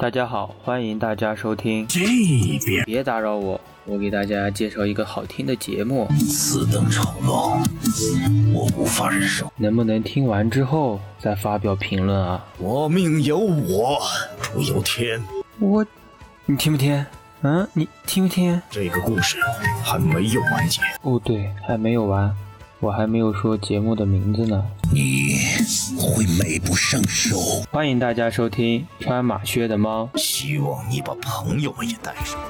大家好，欢迎大家收听。这边别打扰我，我给大家介绍一个好听的节目，此等丑陋，我无法忍受。能不能听完之后再发表评论啊？我命由我，主由天。我，你听不听？嗯，你听不听？这个故事还没有完结。哦，对，还没有完，我还没有说节目的名字呢。你会美不胜收。欢迎大家收听穿马靴的猫。希望你把朋友们也带上。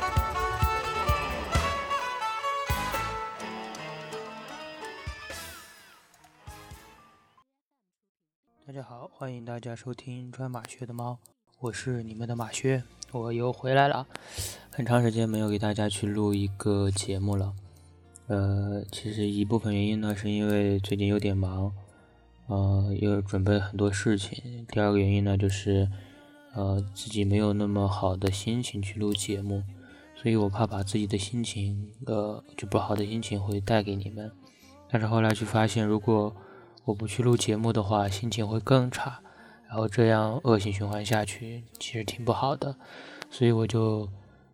大家好，欢迎大家收听穿马靴的猫，我是你们的马靴，我又回来了。很长时间没有给大家去录一个节目了，呃，其实一部分原因呢，是因为最近有点忙，呃，又准备很多事情。第二个原因呢，就是呃自己没有那么好的心情去录节目，所以我怕把自己的心情，呃，就不好的心情会带给你们。但是后来就发现，如果我不去录节目的话，心情会更差，然后这样恶性循环下去，其实挺不好的。所以我就，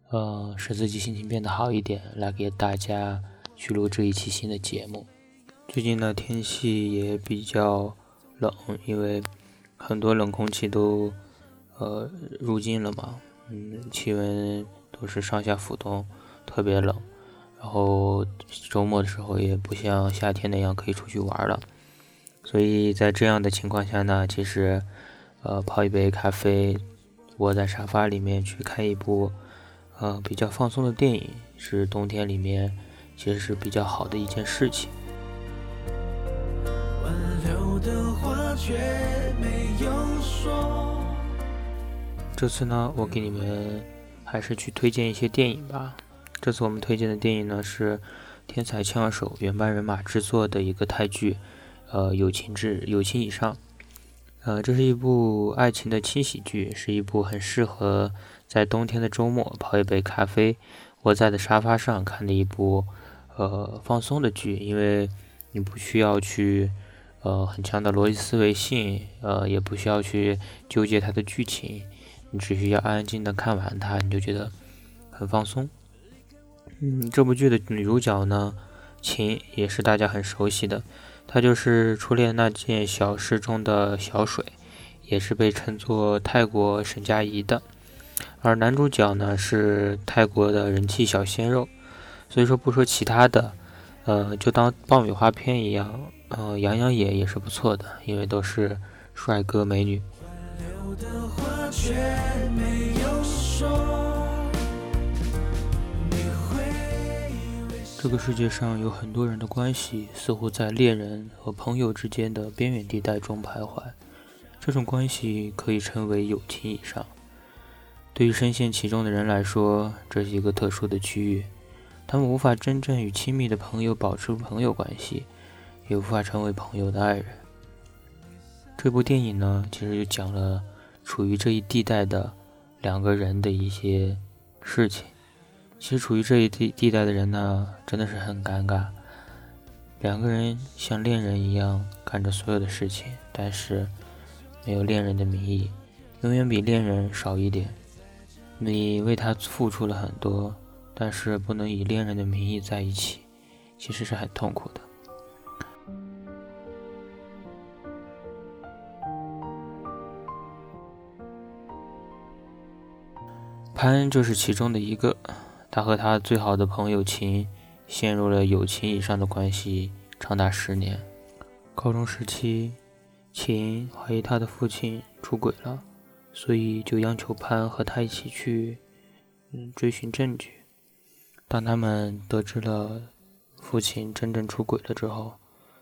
呃，使自己心情变得好一点，来给大家去录这一期新的节目。最近呢，天气也比较冷，因为很多冷空气都，呃，入境了嘛，嗯，气温都是上下浮动，特别冷。然后周末的时候也不像夏天那样可以出去玩了。所以在这样的情况下呢，其实，呃，泡一杯咖啡，窝在沙发里面去看一部，呃，比较放松的电影，是冬天里面其实是比较好的一件事情。这次呢，我给你们还是去推荐一些电影吧。这次我们推荐的电影呢是《天才枪手》原班人马制作的一个泰剧。呃，友情至友情以上，呃，这是一部爱情的轻喜剧，是一部很适合在冬天的周末泡一杯咖啡，窝在的沙发上看的一部呃放松的剧，因为你不需要去呃很强的逻辑思维性，呃，也不需要去纠结它的剧情，你只需要安安静的看完它，你就觉得很放松。嗯，这部剧的女主角呢，晴也是大家很熟悉的。她就是《初恋那件小事》中的小水，也是被称作泰国沈佳宜的。而男主角呢是泰国的人气小鲜肉。所以说不说其他的，呃，就当爆米花片一样，呃，养养眼也是不错的，因为都是帅哥美女。这个世界上有很多人的关系似乎在恋人和朋友之间的边缘地带中徘徊，这种关系可以称为友情以上。对于深陷其中的人来说，这是一个特殊的区域，他们无法真正与亲密的朋友保持朋友关系，也无法成为朋友的爱人。这部电影呢，其实就讲了处于这一地带的两个人的一些事情。其实处于这一地地带的人呢，真的是很尴尬。两个人像恋人一样干着所有的事情，但是没有恋人的名义，永远比恋人少一点。你为他付出了很多，但是不能以恋人的名义在一起，其实是很痛苦的。潘就是其中的一个。他和他最好的朋友秦陷入了友情以上的关系，长达十年。高中时期，秦怀疑他的父亲出轨了，所以就央求潘和他一起去，嗯，追寻证据。当他们得知了父亲真正出轨了之后，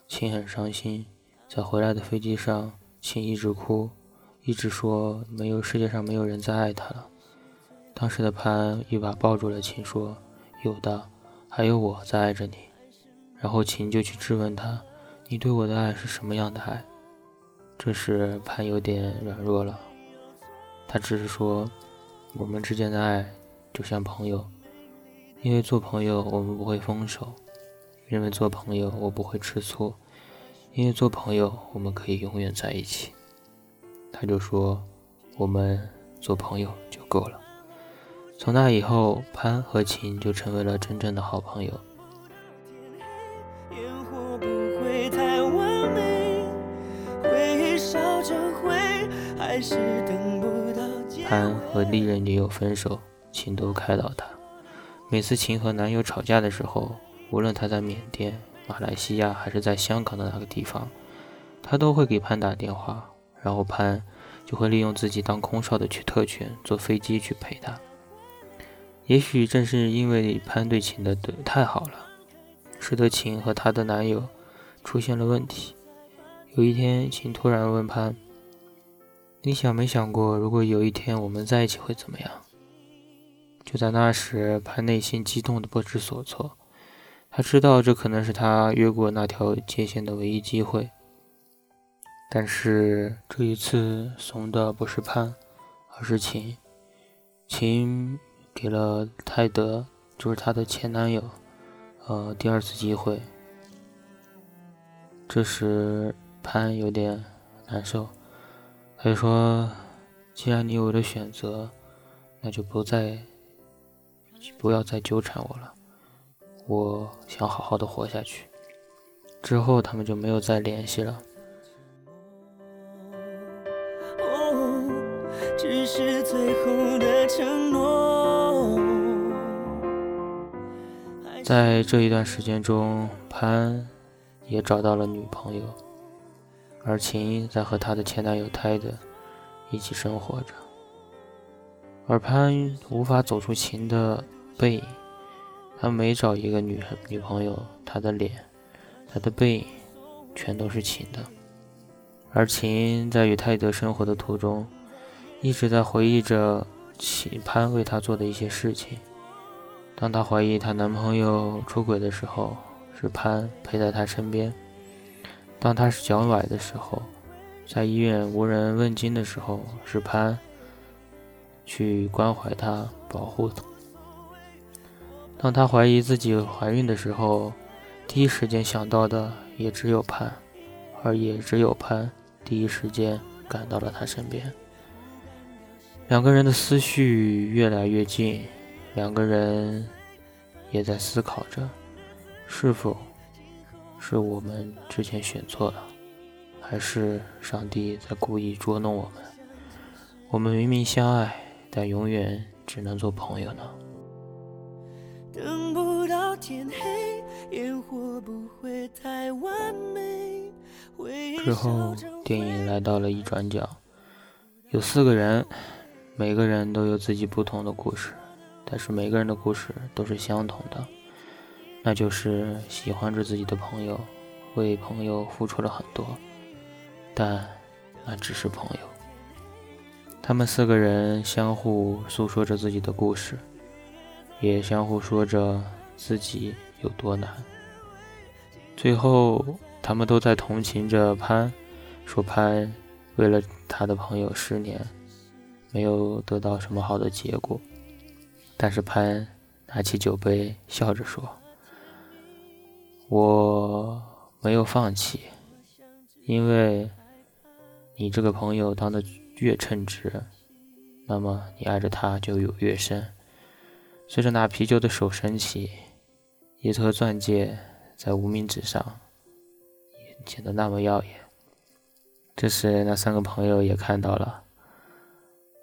秦很伤心，在回来的飞机上，秦一直哭，一直说没有世界上没有人再爱他了。当时的潘一把抱住了秦，说：“有的，还有我在爱着你。”然后秦就去质问他：“你对我的爱是什么样的爱？”这时潘有点软弱了，他只是说：“我们之间的爱就像朋友，因为做朋友我们不会分手，因为做朋友我不会吃醋，因为做朋友我们可以永远在一起。”他就说：“我们。”做朋友就够了。从那以后，潘和秦就成为了真正的好朋友。潘和历任女友分手，秦都开导他。每次秦和男友吵架的时候，无论他在缅甸、马来西亚还是在香港的哪个地方，他都会给潘打电话，然后潘就会利用自己当空少的去特权，坐飞机去陪他。也许正是因为潘对秦的对太好了，使得秦和她的男友出现了问题。有一天，秦突然问潘：“你想没想过，如果有一天我们在一起会怎么样？”就在那时，潘内心激动的不知所措。他知道这可能是他越过那条界限的唯一机会，但是这一次怂的不是潘，而是秦。秦。给了泰德，就是他的前男友，呃，第二次机会。这时潘有点难受，他就说：“既然你有了选择，那就不再，不要再纠缠我了。我想好好的活下去。”之后他们就没有再联系了。只是最后的承诺。在这一段时间中，潘也找到了女朋友，而秦在和她的前男友泰德一起生活着。而潘无法走出秦的背影，他每找一个女女朋友，他的脸、他的背影全都是秦的。而秦在与泰德生活的途中，一直在回忆着秦潘为他做的一些事情。当她怀疑她男朋友出轨的时候，是潘陪在她身边；当她是脚崴的时候，在医院无人问津的时候，是潘去关怀她、保护她；当她怀疑自己怀孕的时候，第一时间想到的也只有潘，而也只有潘第一时间赶到了她身边。两个人的思绪越来越近。两个人也在思考着，是否是我们之前选错了，还是上帝在故意捉弄我们？我们明明相爱，但永远只能做朋友呢？之后，电影来到了一转角，有四个人，每个人都有自己不同的故事。但是每个人的故事都是相同的，那就是喜欢着自己的朋友，为朋友付出了很多，但那只是朋友。他们四个人相互诉说着自己的故事，也相互说着自己有多难。最后，他们都在同情着潘，说潘为了他的朋友十年，没有得到什么好的结果。但是潘拿起酒杯，笑着说：“我没有放弃，因为你这个朋友当的越称职，那么你爱着他就有越深。”随着拿啤酒的手升起，一颗钻戒在无名指上显得那么耀眼。这时，那三个朋友也看到了，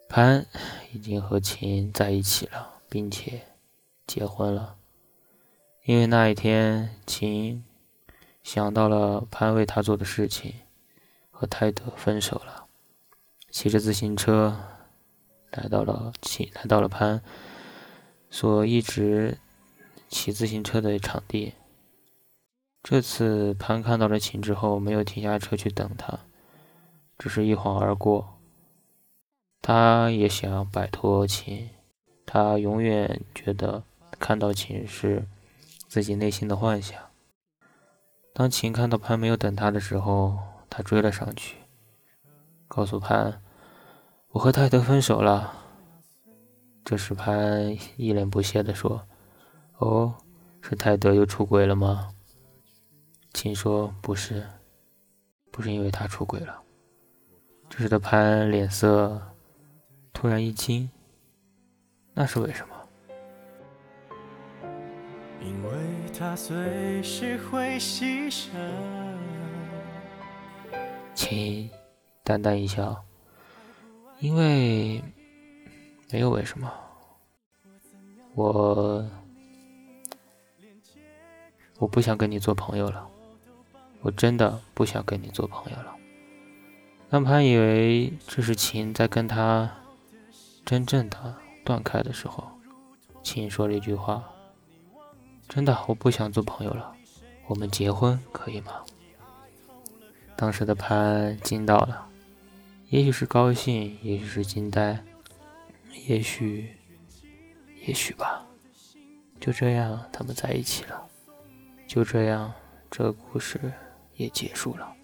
潘已经和秦在一起了。并且结婚了，因为那一天，秦想到了潘为他做的事情，和泰德分手了，骑着自行车来到了秦来到了潘所一直骑自行车的场地。这次潘看到了秦之后，没有停下车去等他，只是一晃而过。他也想摆脱秦。他永远觉得看到秦是自己内心的幻想。当秦看到潘没有等他的时候，他追了上去，告诉潘：“我和泰德分手了。”这时潘一脸不屑地说：“哦，是泰德又出轨了吗？”秦说：“不是，不是因为他出轨了。”这时的潘脸色突然一惊，那是为什么？因为他随时会牺牲。秦淡淡一笑，因为没有为什么，我我不想跟你做朋友了，我真的不想跟你做朋友了。当潘以为这是秦在跟他真正的断开的时候，秦说了一句话。真的，我不想做朋友了。我们结婚可以吗？当时的潘惊到了，也许是高兴，也许是惊呆，也许，也许吧。就这样，他们在一起了。就这样，这个故事也结束了。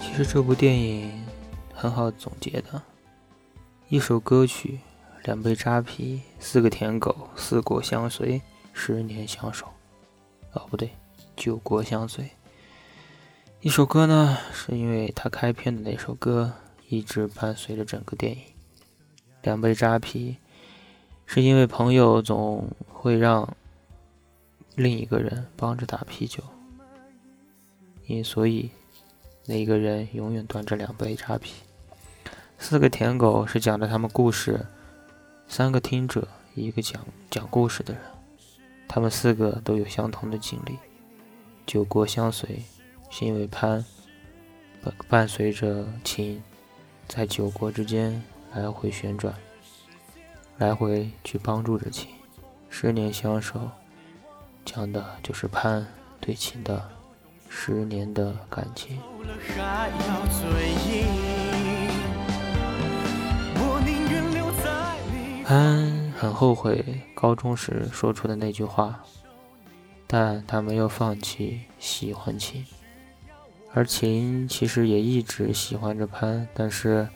其实这部电影很好总结的。一首歌曲，两杯扎啤，四个舔狗，四国相随，十年相守。哦，不对，九国相随。一首歌呢，是因为他开篇的那首歌一直伴随着整个电影。两杯扎啤，是因为朋友总会让另一个人帮着打啤酒，因所以那一个人永远端着两杯扎啤。四个舔狗是讲的他们故事，三个听者，一个讲讲故事的人，他们四个都有相同的经历。酒过相随，是因为潘伴伴随着秦，在九国之间来回旋转，来回去帮助着秦。十年相守，讲的就是潘对秦的十年的感情。潘很后悔高中时说出的那句话，但他没有放弃喜欢秦，而秦其实也一直喜欢着潘，但是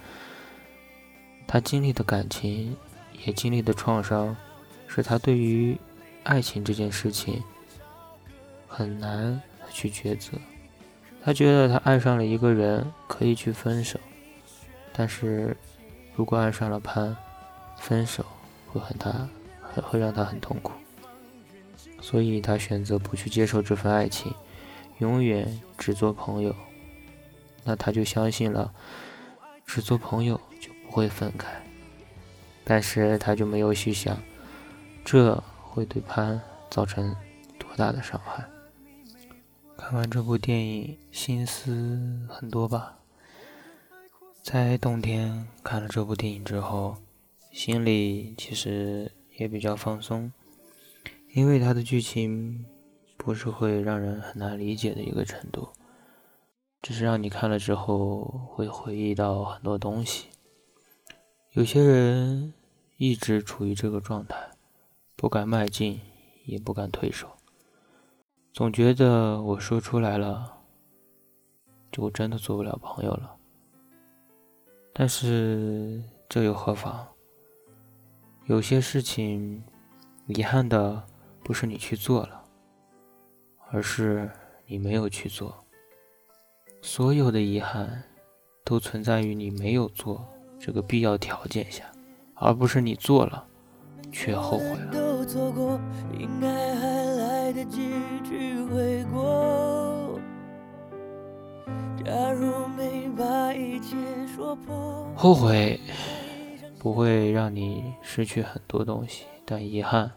他经历的感情，也经历的创伤，使他对于爱情这件事情很难去抉择。他觉得他爱上了一个人可以去分手，但是如果爱上了潘。分手会很大，会让他很痛苦，所以他选择不去接受这份爱情，永远只做朋友。那他就相信了，只做朋友就不会分开。但是他就没有去想，这会对潘造成多大的伤害。看完这部电影，心思很多吧。在冬天看了这部电影之后。心里其实也比较放松，因为它的剧情不是会让人很难理解的一个程度，只是让你看了之后会回忆到很多东西。有些人一直处于这个状态，不敢迈进，也不敢退手，总觉得我说出来了，就真的做不了朋友了。但是这又何妨？有些事情，遗憾的不是你去做了，而是你没有去做。所有的遗憾，都存在于你没有做这个必要条件下，而不是你做了却后悔了。后悔。不会让你失去很多东西，但遗憾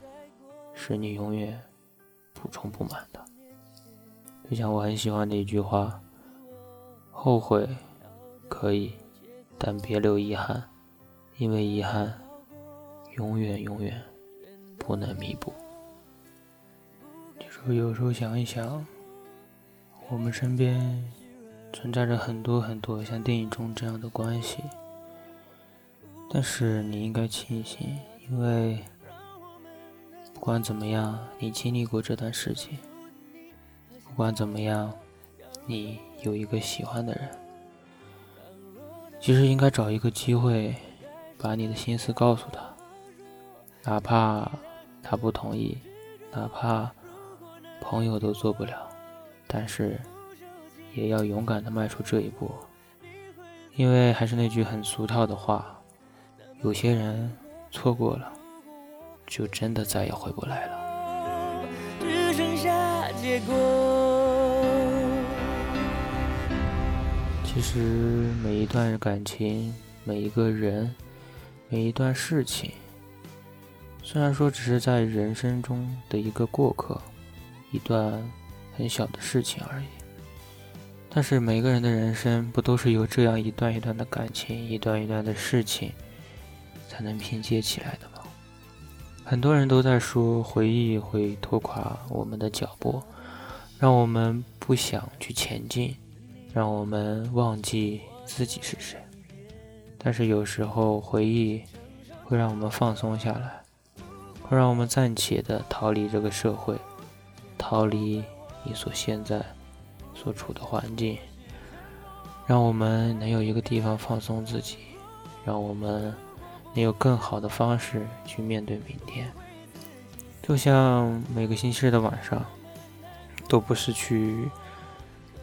是你永远补充不满的。就像我很喜欢的一句话：“后悔可以，但别留遗憾，因为遗憾永远永远不能弥补。”就是有时候想一想，我们身边存在着很多很多像电影中这样的关系。但是你应该庆幸，因为不管怎么样，你经历过这段事情；不管怎么样，你有一个喜欢的人。其实应该找一个机会，把你的心思告诉他，哪怕他不同意，哪怕朋友都做不了，但是也要勇敢的迈出这一步。因为还是那句很俗套的话，有些人错过了，就真的再也回不来了。只剩下结果。其实每一段感情，每一个人，每一段事情，虽然说只是在人生中的一个过客，一段很小的事情而已。但是每个人的人生不都是由这样一段一段的感情、一段一段的事情才能拼接起来的吗？很多人都在说回忆会拖垮我们的脚步，让我们不想去前进，让我们忘记自己是谁。但是有时候回忆会让我们放松下来，会让我们暂且的逃离这个社会，逃离你所现在。所处的环境，让我们能有一个地方放松自己，让我们能有更好的方式去面对明天。就像每个星期日的晚上，都不是去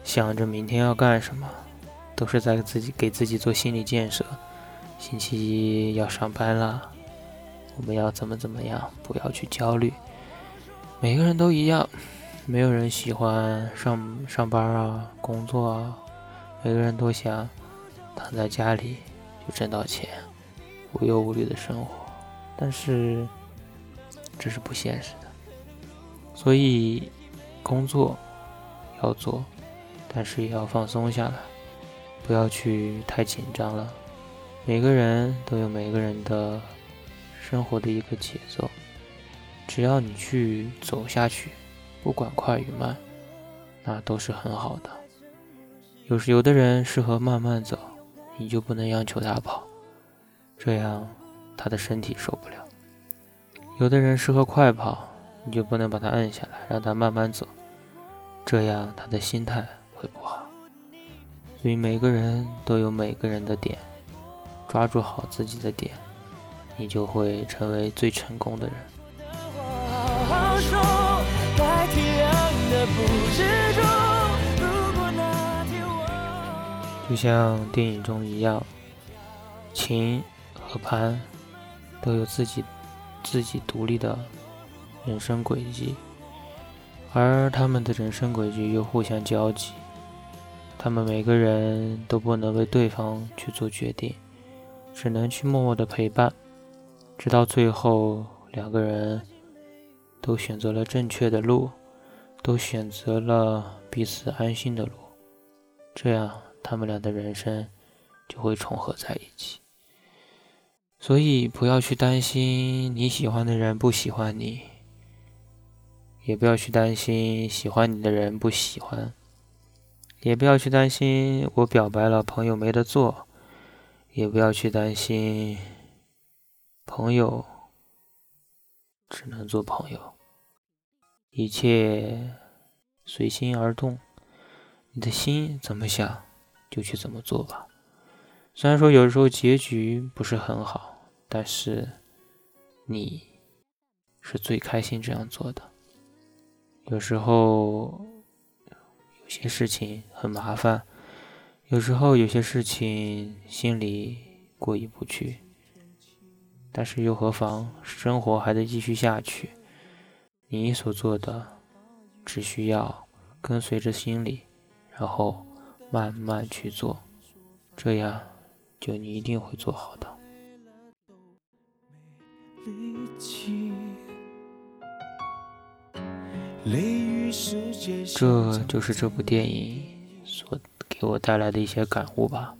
想着明天要干什么，都是在自己给自己做心理建设。星期一要上班了，我们要怎么怎么样？不要去焦虑，每个人都一样。没有人喜欢上上班啊，工作啊，每个人都想躺在家里就挣到钱，无忧无虑的生活。但是这是不现实的，所以工作要做，但是也要放松下来，不要去太紧张了。每个人都有每个人的生活的一个节奏，只要你去走下去。不管快与慢，那都是很好的。有时有的人适合慢慢走，你就不能央求他跑，这样他的身体受不了；有的人适合快跑，你就不能把他摁下来，让他慢慢走，这样他的心态会不好。所以每个人都有每个人的点，抓住好自己的点，你就会成为最成功的人。就像电影中一样，秦和潘都有自己自己独立的人生轨迹，而他们的人生轨迹又互相交集。他们每个人都不能为对方去做决定，只能去默默的陪伴，直到最后两个人都选择了正确的路。都选择了彼此安心的路，这样他们俩的人生就会重合在一起。所以不要去担心你喜欢的人不喜欢你，也不要去担心喜欢你的人不喜欢，也不要去担心我表白了朋友没得做，也不要去担心朋友只能做朋友。一切随心而动，你的心怎么想，就去怎么做吧。虽然说有时候结局不是很好，但是你是最开心这样做的。有时候有些事情很麻烦，有时候有些事情心里过意不去，但是又何妨？生活还得继续下去。你所做的，只需要跟随着心里，然后慢慢去做，这样就你一定会做好的。这就是这部电影所给我带来的一些感悟吧，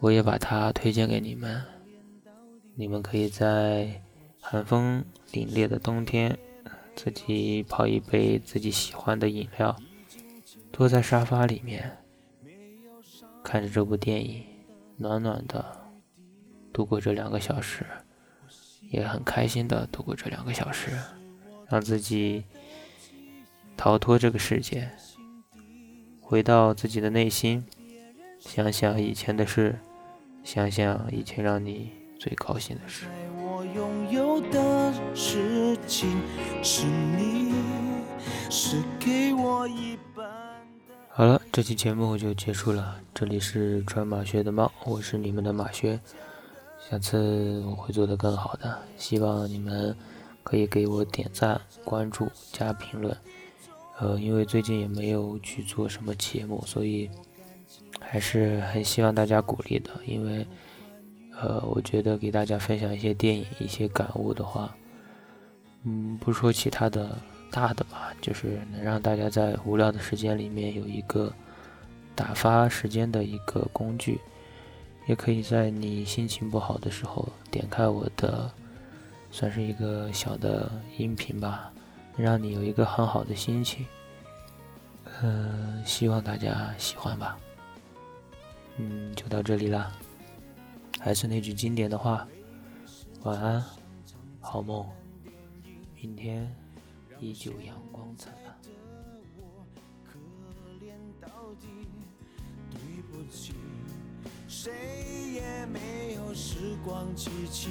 我也把它推荐给你们，你们可以在寒风凛冽的冬天。自己泡一杯自己喜欢的饮料，坐在沙发里面，看着这部电影，暖暖的度过这两个小时，也很开心的度过这两个小时，让自己逃脱这个世界，回到自己的内心，想想以前的事，想想以前让你最高兴的事。拥有的事情是你是给我一半好了，这期节目就结束了。这里是穿马靴的猫，我是你们的马靴。下次我会做得更好的，希望你们可以给我点赞、关注、加评论。呃，因为最近也没有去做什么节目，所以还是很希望大家鼓励的。因为，呃，我觉得给大家分享一些电影、一些感悟的话，嗯，不说其他的。大的吧，就是能让大家在无聊的时间里面有一个打发时间的一个工具，也可以在你心情不好的时候点开我的，算是一个小的音频吧，让你有一个很好的心情。嗯，希望大家喜欢吧。嗯，就到这里了。还是那句经典的话，晚安，好梦，明天。依旧阳光灿烂。对不起，谁也没有时光机器，